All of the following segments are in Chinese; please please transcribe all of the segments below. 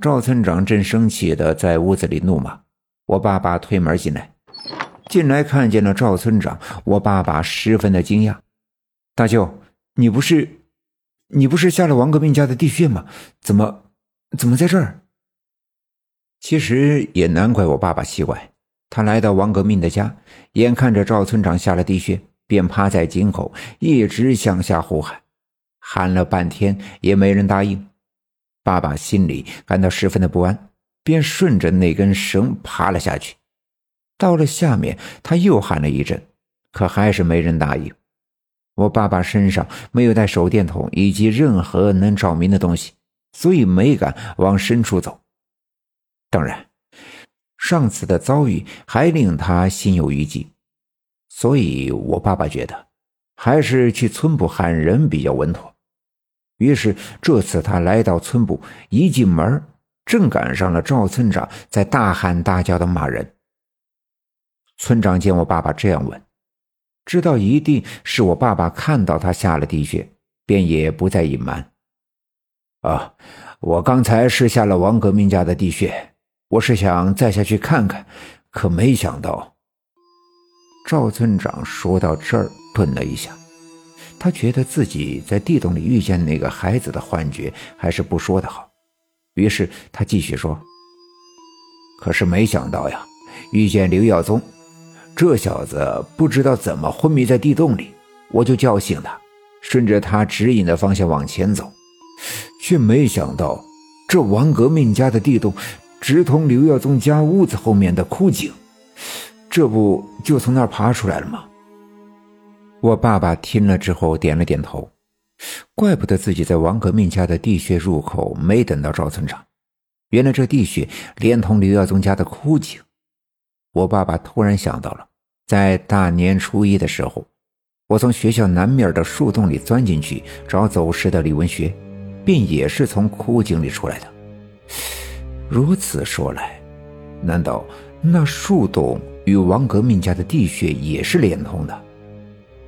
赵村长正生气的在屋子里怒骂。我爸爸推门进来，进来看见了赵村长，我爸爸十分的惊讶：“大舅，你不是，你不是下了王革命家的地穴吗？怎么，怎么在这儿？”其实也难怪我爸爸奇怪，他来到王革命的家，眼看着赵村长下了地穴，便趴在井口一直向下呼喊，喊了半天也没人答应。爸爸心里感到十分的不安。便顺着那根绳爬了下去，到了下面，他又喊了一阵，可还是没人答应。我爸爸身上没有带手电筒以及任何能照明的东西，所以没敢往深处走。当然，上次的遭遇还令他心有余悸，所以我爸爸觉得还是去村部喊人比较稳妥。于是这次他来到村部，一进门。正赶上了赵村长在大喊大叫的骂人。村长见我爸爸这样问，知道一定是我爸爸看到他下了地穴，便也不再隐瞒。啊，我刚才是下了王革命家的地穴，我是想再下去看看，可没想到。赵村长说到这儿，顿了一下，他觉得自己在地洞里遇见那个孩子的幻觉，还是不说的好。于是他继续说：“可是没想到呀，遇见刘耀宗，这小子不知道怎么昏迷在地洞里，我就叫醒他，顺着他指引的方向往前走，却没想到这王革命家的地洞直通刘耀宗家屋子后面的枯井，这不就从那儿爬出来了吗？”我爸爸听了之后点了点头。怪不得自己在王革命家的地穴入口没等到赵村长，原来这地穴连同刘耀宗家的枯井。我爸爸突然想到了，在大年初一的时候，我从学校南面的树洞里钻进去找走失的李文学，便也是从枯井里出来的。如此说来，难道那树洞与王革命家的地穴也是连通的？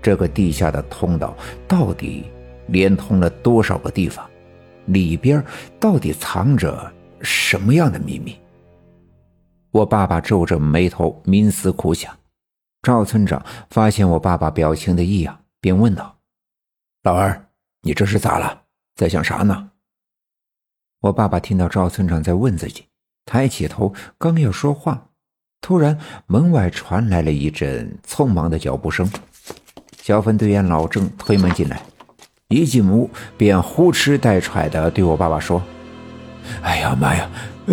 这个地下的通道到底？连通了多少个地方？里边到底藏着什么样的秘密？我爸爸皱着眉头冥思苦想。赵村长发现我爸爸表情的异样，便问道：“老二，你这是咋了？在想啥呢？”我爸爸听到赵村长在问自己，抬起头刚要说话，突然门外传来了一阵匆忙的脚步声。小分队员老郑推门进来。一进屋便呼哧带喘的对我爸爸说：“哎呀妈呀，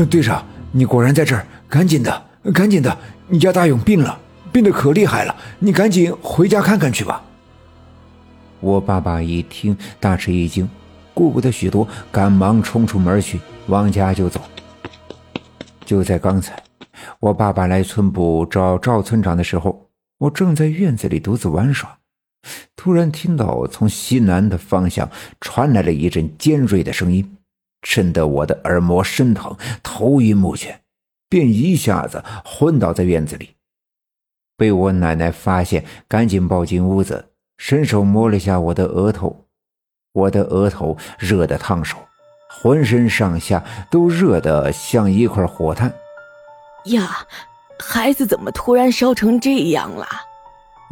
队长，你果然在这儿！赶紧的，赶紧的，你家大勇病了，病得可厉害了，你赶紧回家看看去吧。”我爸爸一听大吃一惊，顾不得许多，赶忙冲出门去往家就走。就在刚才，我爸爸来村部找赵村长的时候，我正在院子里独自玩耍。突然听到从西南的方向传来了一阵尖锐的声音，震得我的耳膜生疼，头晕目眩，便一下子昏倒在院子里。被我奶奶发现，赶紧抱进屋子，伸手摸了下我的额头，我的额头热得烫手，浑身上下都热得像一块火炭。呀，孩子怎么突然烧成这样了？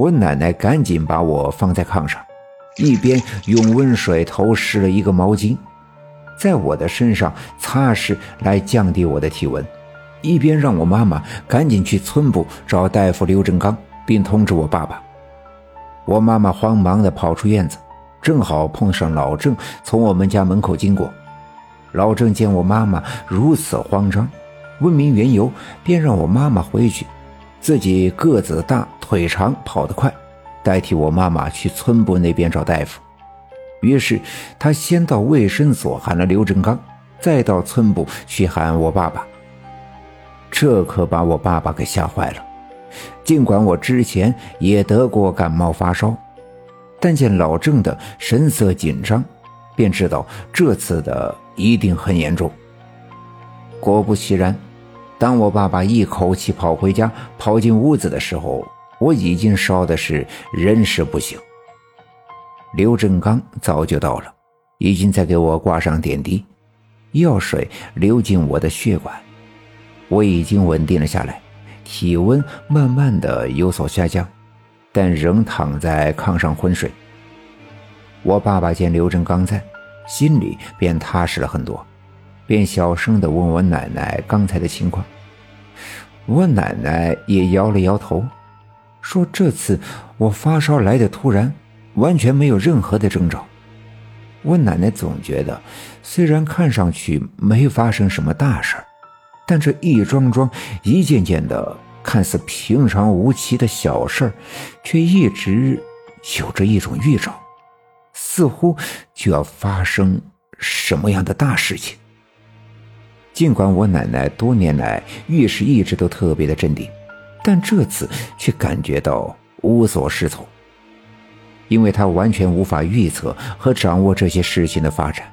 我奶奶赶紧把我放在炕上，一边用温水头湿了一个毛巾，在我的身上擦拭来降低我的体温，一边让我妈妈赶紧去村部找大夫刘振刚，并通知我爸爸。我妈妈慌忙地跑出院子，正好碰上老郑从我们家门口经过。老郑见我妈妈如此慌张，问明缘由，便让我妈妈回去。自己个子大，腿长，跑得快，代替我妈妈去村部那边找大夫。于是他先到卫生所喊了刘振刚，再到村部去喊我爸爸。这可把我爸爸给吓坏了。尽管我之前也得过感冒发烧，但见老郑的神色紧张，便知道这次的一定很严重。果不其然。当我爸爸一口气跑回家，跑进屋子的时候，我已经烧的是人事不省。刘振刚早就到了，已经在给我挂上点滴。药水流进我的血管，我已经稳定了下来，体温慢慢的有所下降，但仍躺在炕上昏睡。我爸爸见刘振刚在，心里便踏实了很多，便小声的问我奶奶刚才的情况。我奶奶也摇了摇头，说这次我发烧来的突然，完全没有任何的征兆。我奶奶总觉得，虽然看上去没发生什么大事但这一桩桩、一件件的看似平常无奇的小事却一直有着一种预兆。似乎就要发生什么样的大事情。尽管我奶奶多年来遇事一直都特别的镇定，但这次却感觉到无所适从，因为她完全无法预测和掌握这些事情的发展。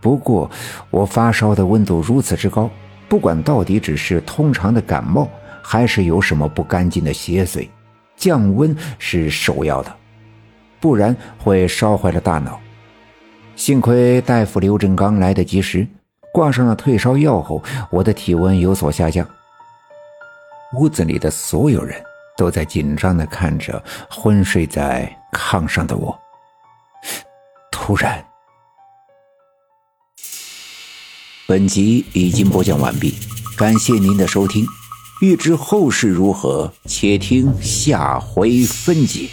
不过，我发烧的温度如此之高，不管到底只是通常的感冒，还是有什么不干净的邪祟，降温是首要的。不然会烧坏了大脑。幸亏大夫刘振刚来得及时，挂上了退烧药后，我的体温有所下降。屋子里的所有人都在紧张的看着昏睡在炕上的我。突然，本集已经播讲完毕，感谢您的收听。欲知后事如何，且听下回分解。